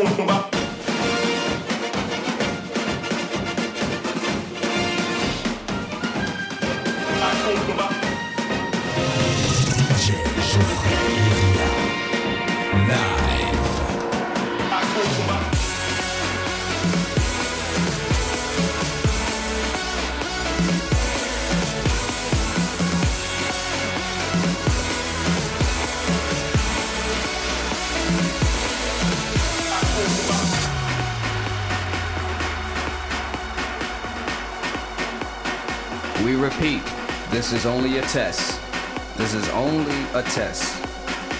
This is only a test. This is only a test.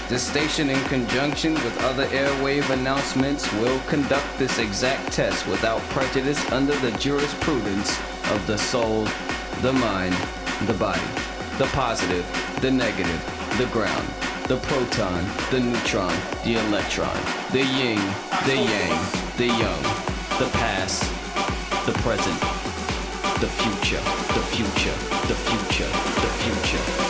This station, in conjunction with other airwave announcements, will conduct this exact test without prejudice under the jurisprudence of the soul, the mind, the body, the positive, the negative, the ground, the proton, the neutron, the electron, the yin, the yang, the young, the past, the present, the future, the future, the future, the future,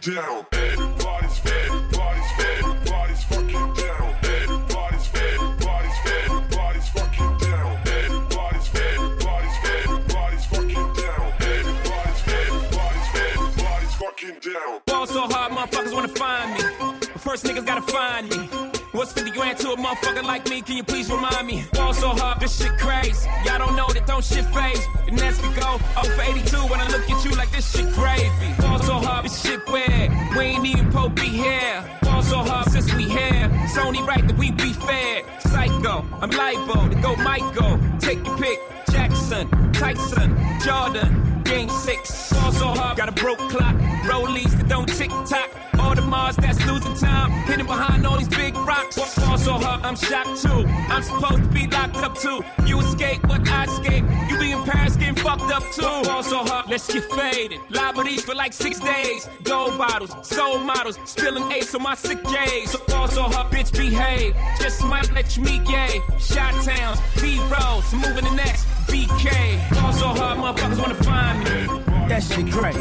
down. Like six days. Gold bottles, soul models, spilling ace on my sick days. So ball so hard, bitch behave. Just might let you meet gay. Shot towns, B rolls, moving the next. BK. Ball so hard, motherfuckers wanna find me. That shit great.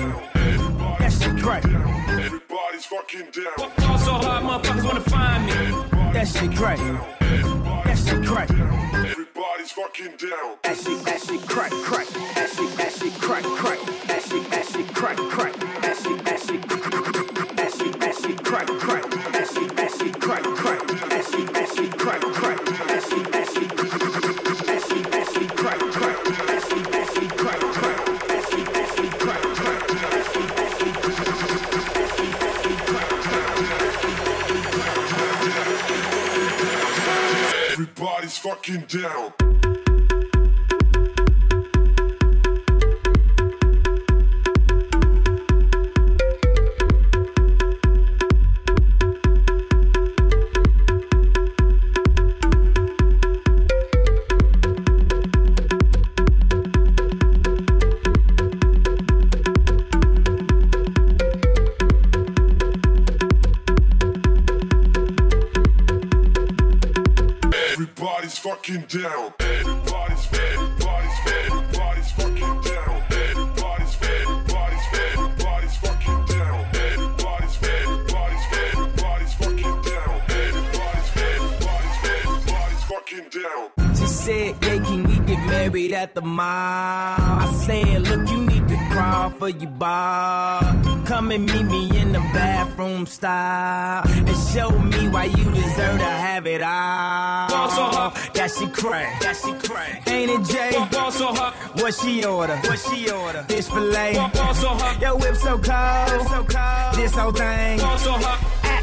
That shit great. Everybody's fucking down. Ball so hard, motherfuckers wanna find me. That shit great. That shit great. Everybody's fucking down. That shit, fucking down. Everybody's fed. Everybody's fed. Everybody's fucking down. Everybody's fed. Everybody's fed. Everybody's fucking down. Everybody's fed. Everybody's fed. Everybody's fucking down. Everybody's fed. Everybody's fed. Everybody's fucking down. She said, yeah, can we get married at the mall? I said, look, you need crawl for your bar. Come and meet me in the bathroom style and show me why you deserve to have it all. Ball so hard. That she crack, that she crack. Ain't it Jay? Ball so hard, What she order? What she order? Fish fillet. ball so hard, Yo, whip so cold, so cold. This whole thing. ball so hard.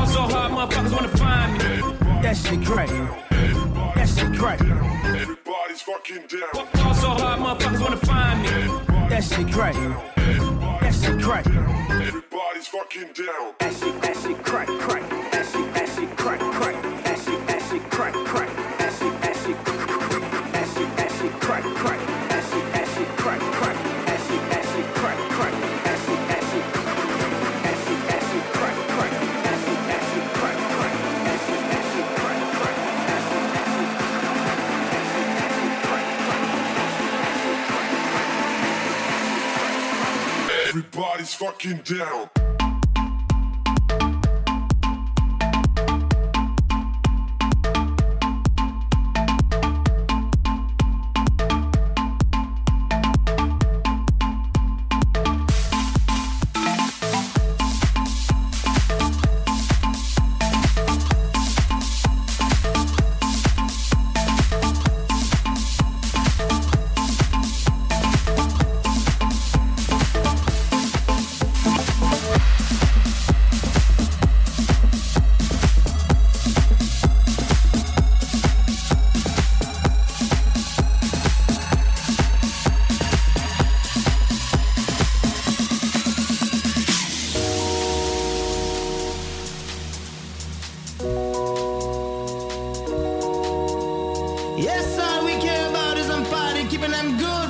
Ball so hard, motherfuckers wanna find me. That shit great. That shit great. Everybody's fucking down. Ball so hard, motherfuckers wanna find me. That shit great. That shit great. Everybody's fucking down. That shit, that shit crack, crack. That shit, that shit crack, crack. Everybody's fucking down. Yes, all we care about is I'm fighting, keeping them good.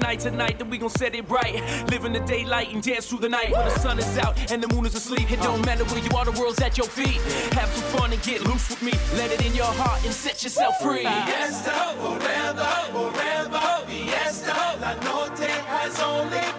life. Tonight, tonight, then we gon' set it right. Live in the daylight and dance through the night. When the sun is out and the moon is asleep, it don't matter where you are, the world's at your feet. Have some fun and get loose with me. Let it in your heart and set yourself free. Fiesta, forever, forever, fiesta. La noche has only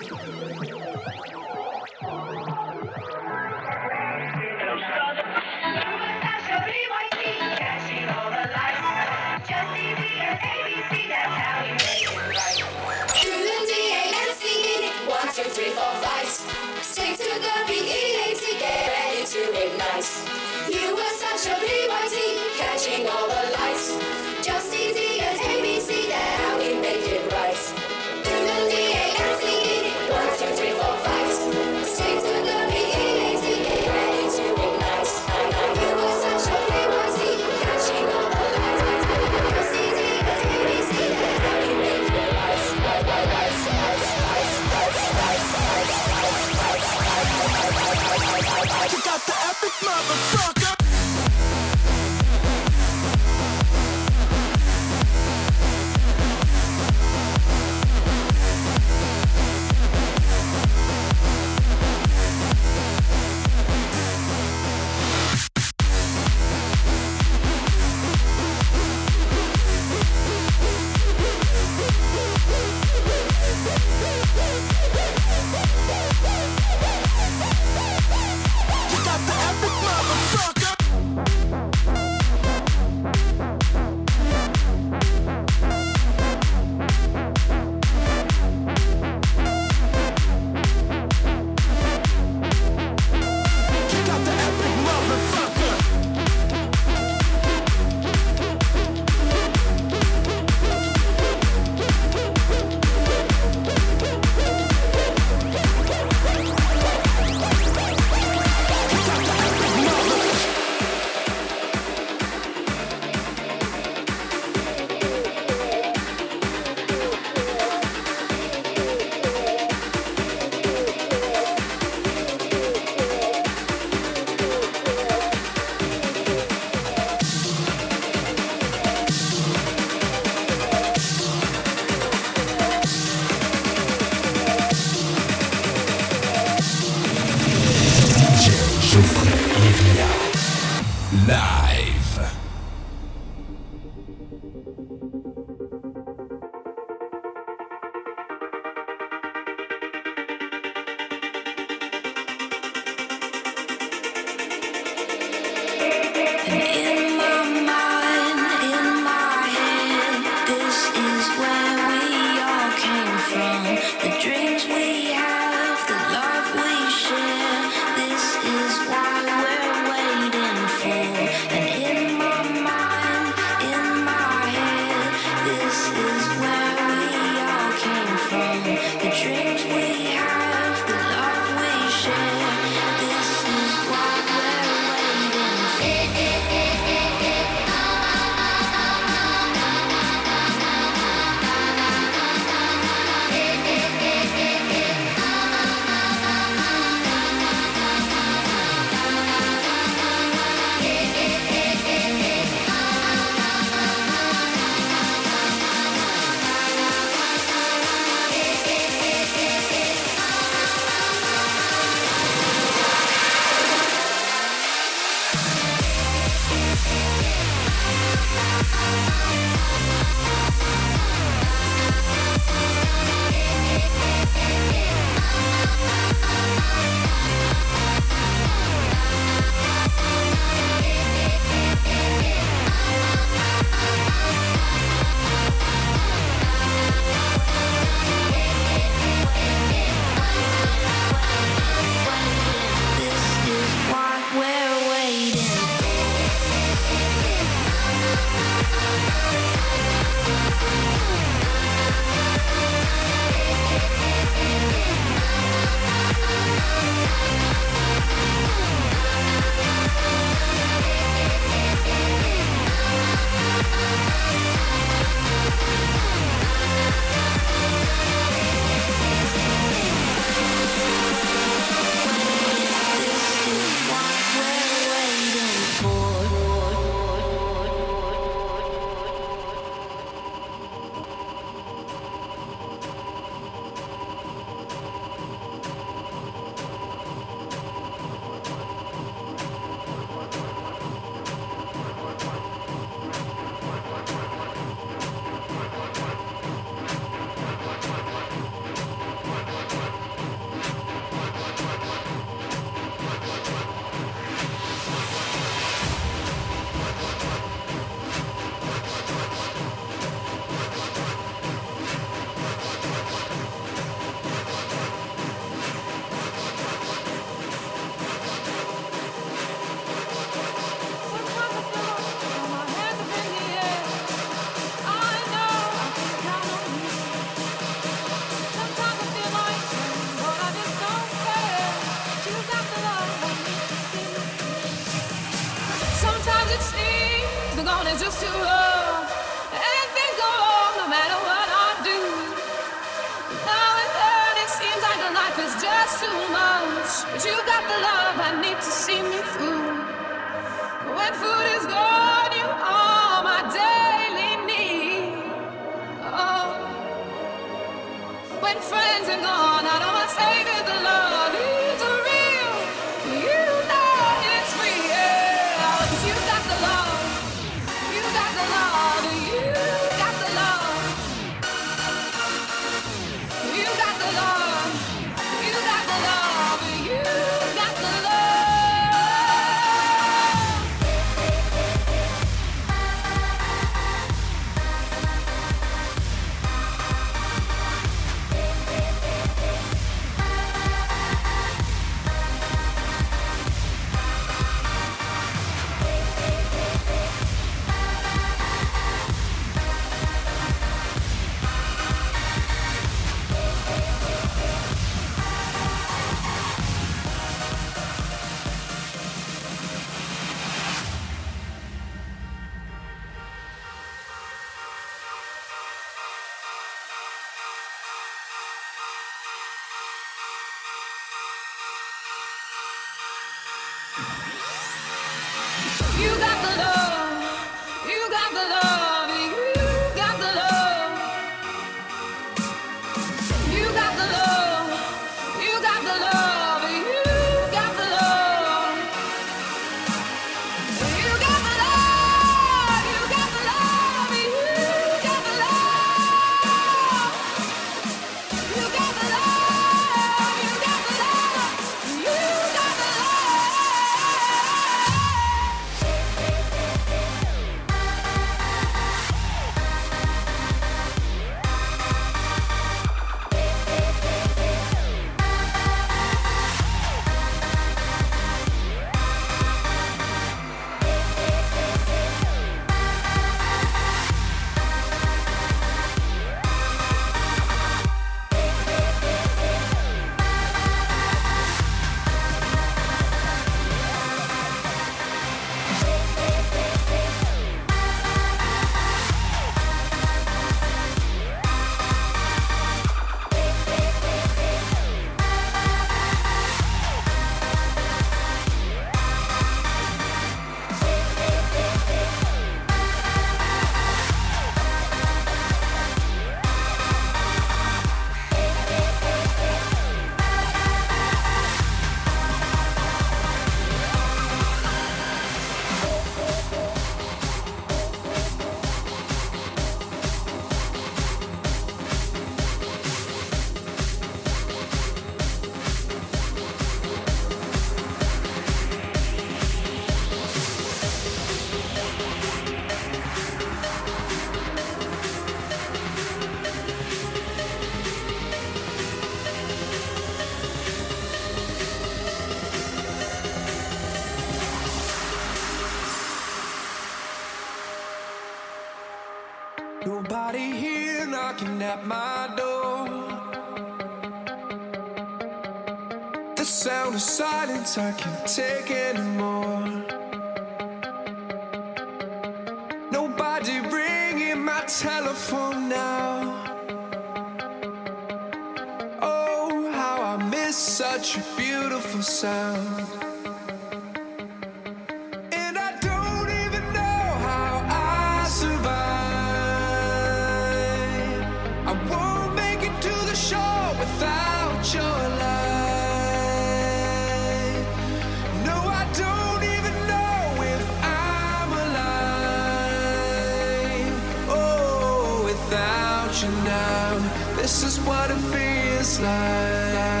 feels like.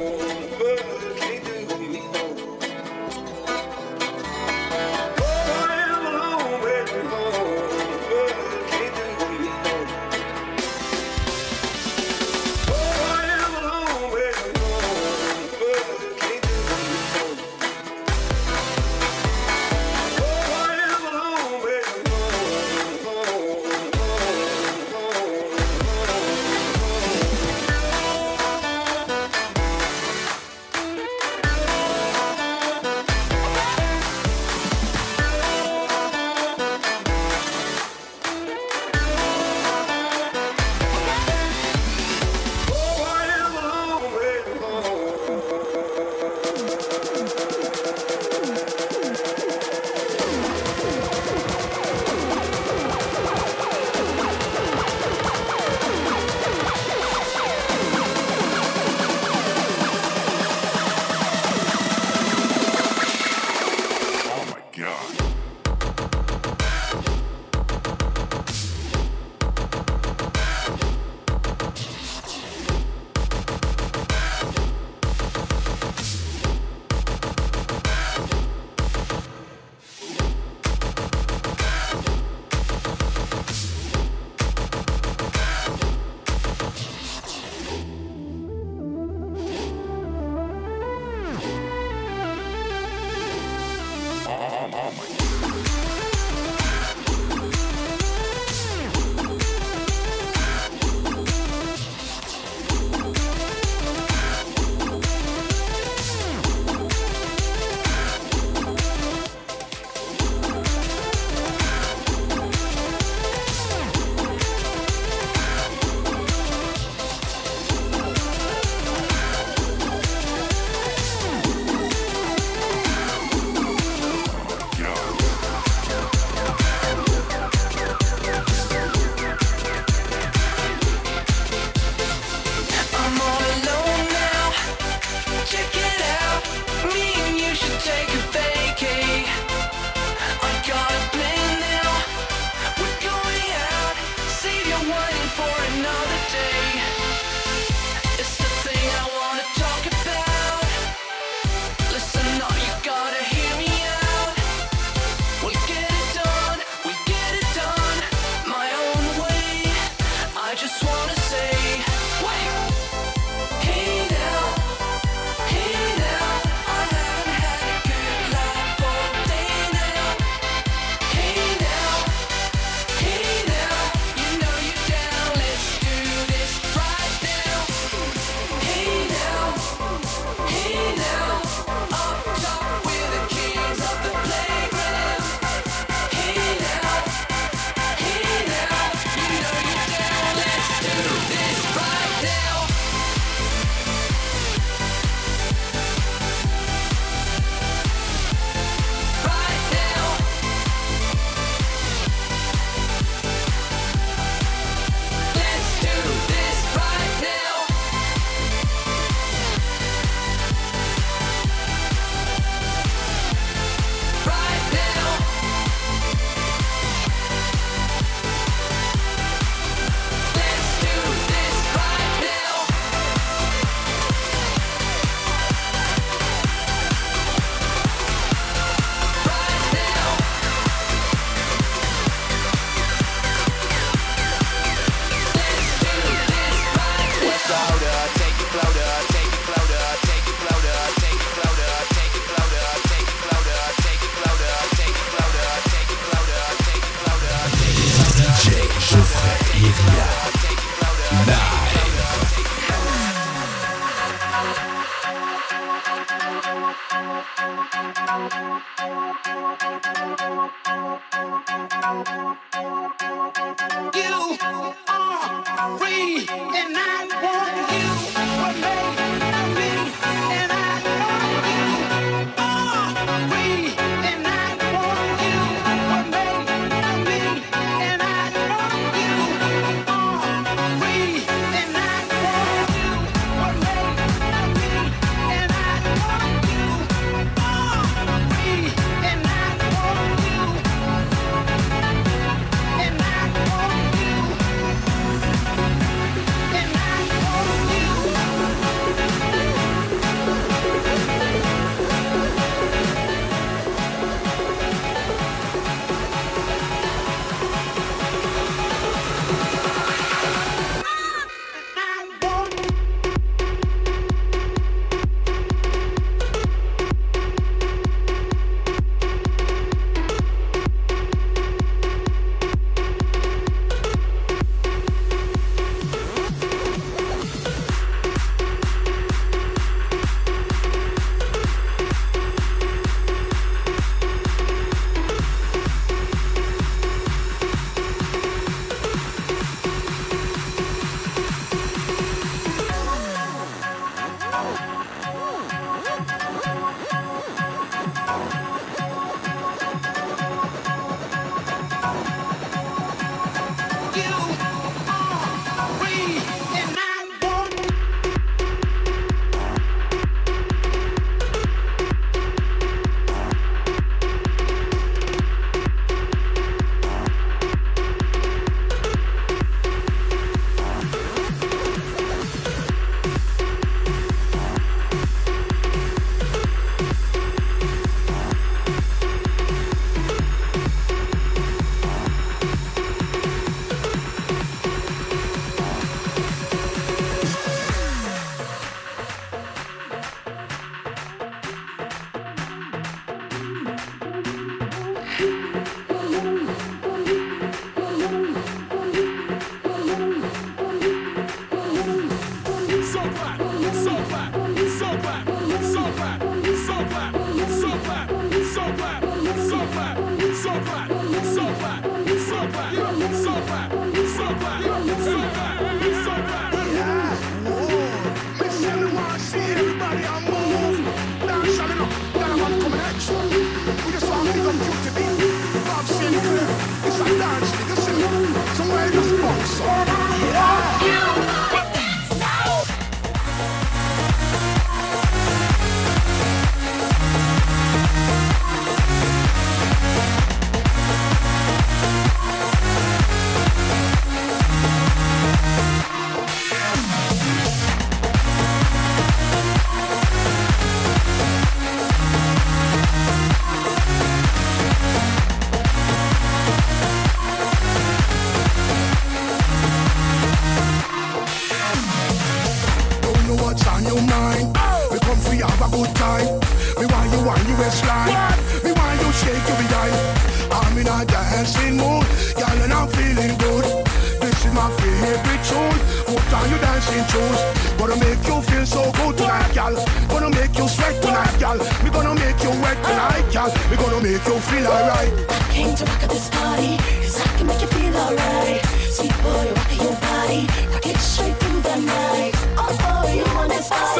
um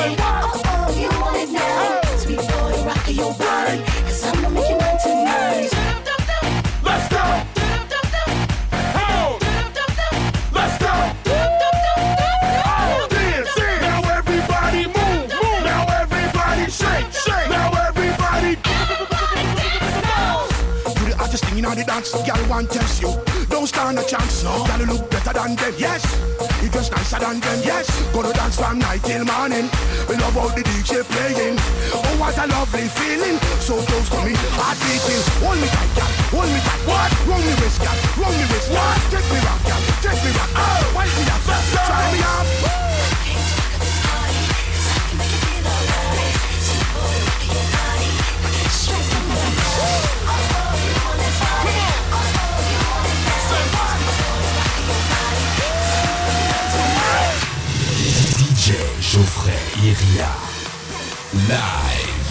Oh, oh, cause I'ma make you. Let's go. Let's go. Dance. Now everybody move, move. Now everybody shake, shake. Now everybody. Do the dance, girl you. Don't stand a chance, look better than them, yes. You just nicer than them, yes. Gonna dance from night till morning. We love how the DJ playing. Oh, what a lovely feeling. So close to me, heart beating. Hold me tight, girl. Hold me tight. What? Roll me wrist, girl. Roll me wrist. What? Take me rock, girl. Take me rock. Oh, wipe me up. Try me up. Geoffrey Iria. Live.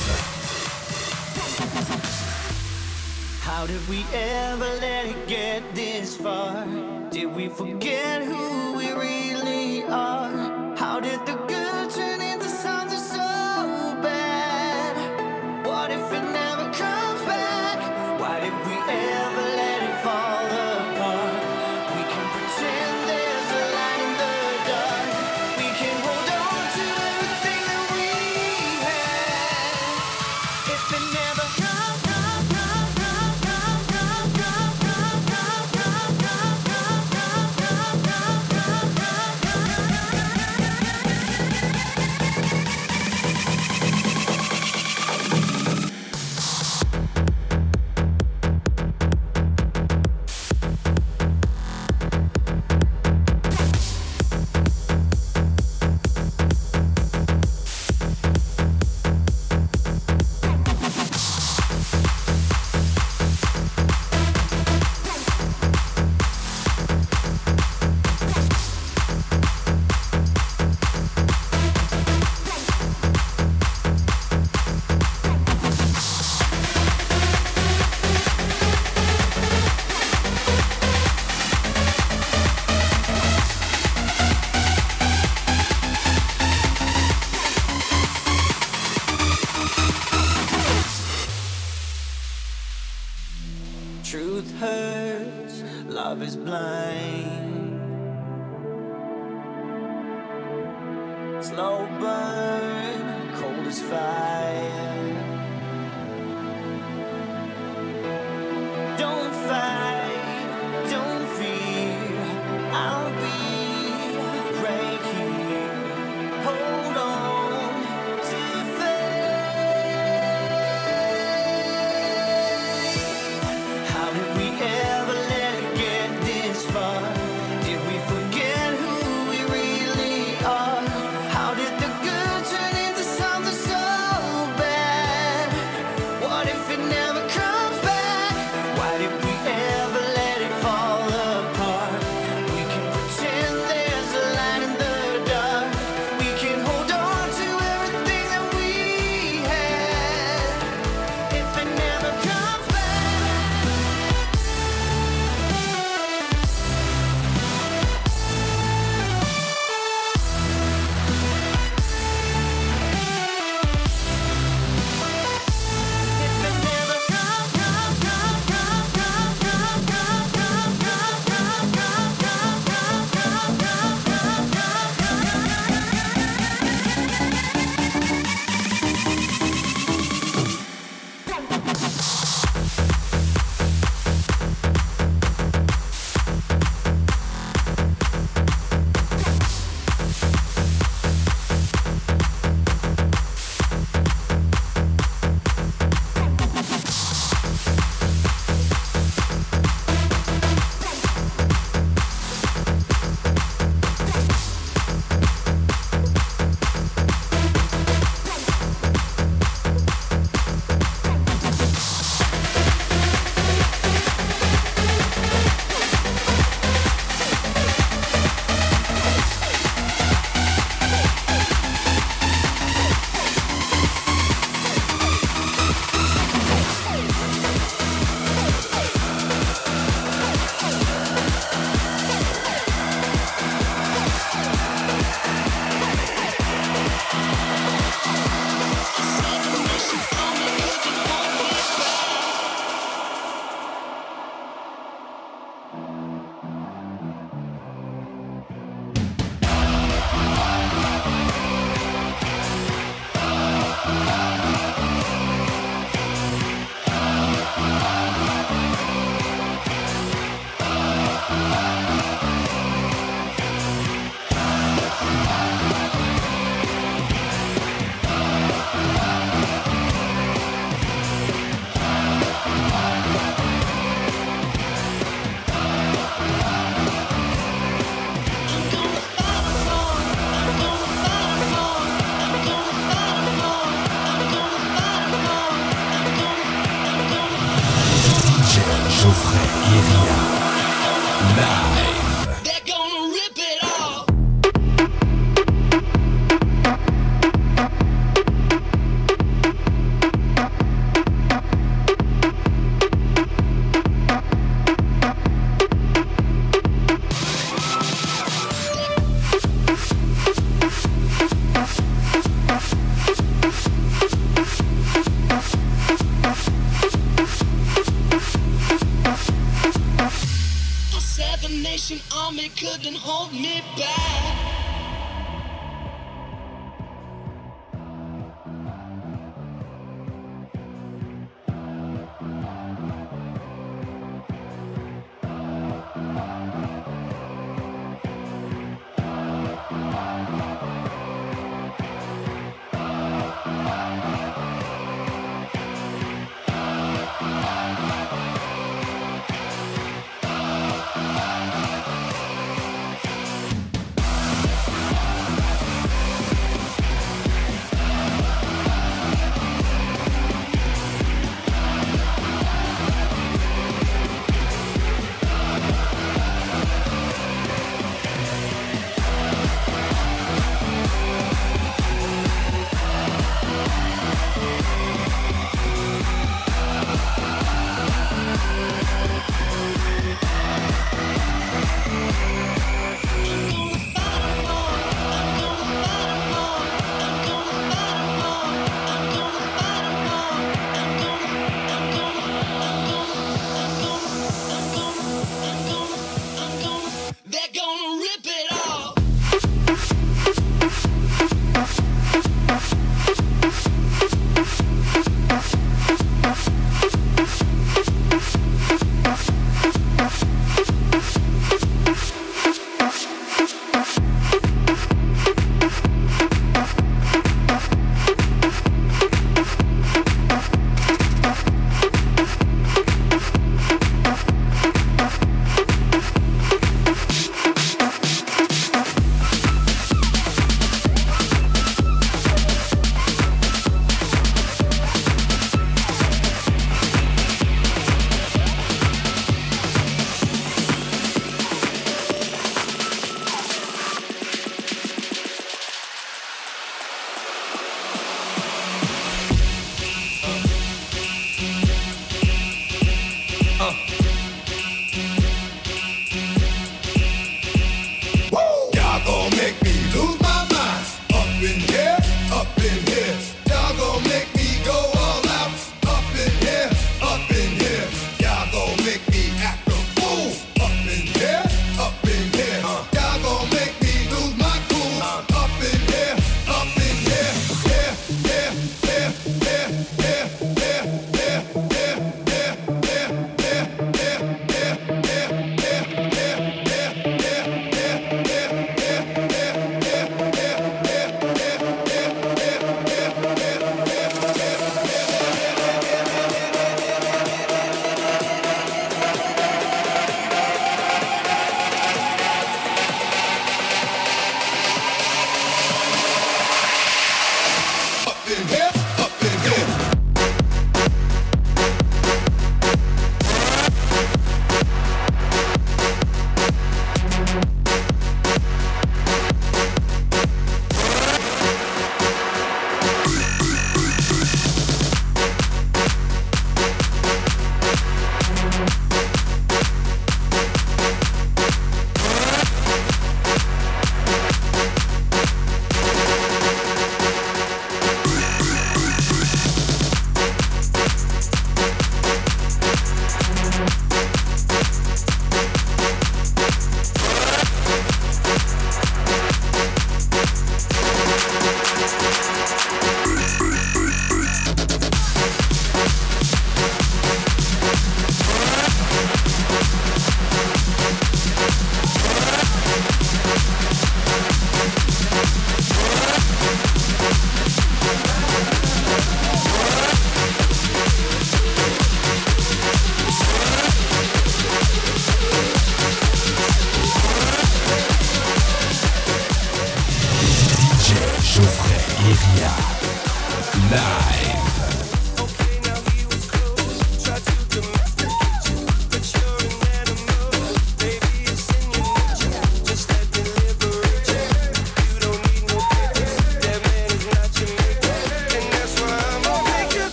How did we ever let it get this far? Did we forget who we really are? How did the Slow burn, cold as fire.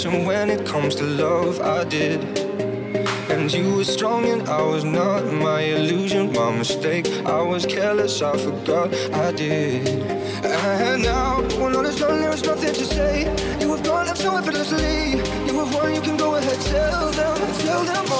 Caution when it comes to love. I did. And you were strong and I was not my illusion, my mistake. I was careless, I forgot I did. And now, when all is done, there is nothing to say. You have gone up so effortlessly. You have won, you can go ahead, tell them, tell them all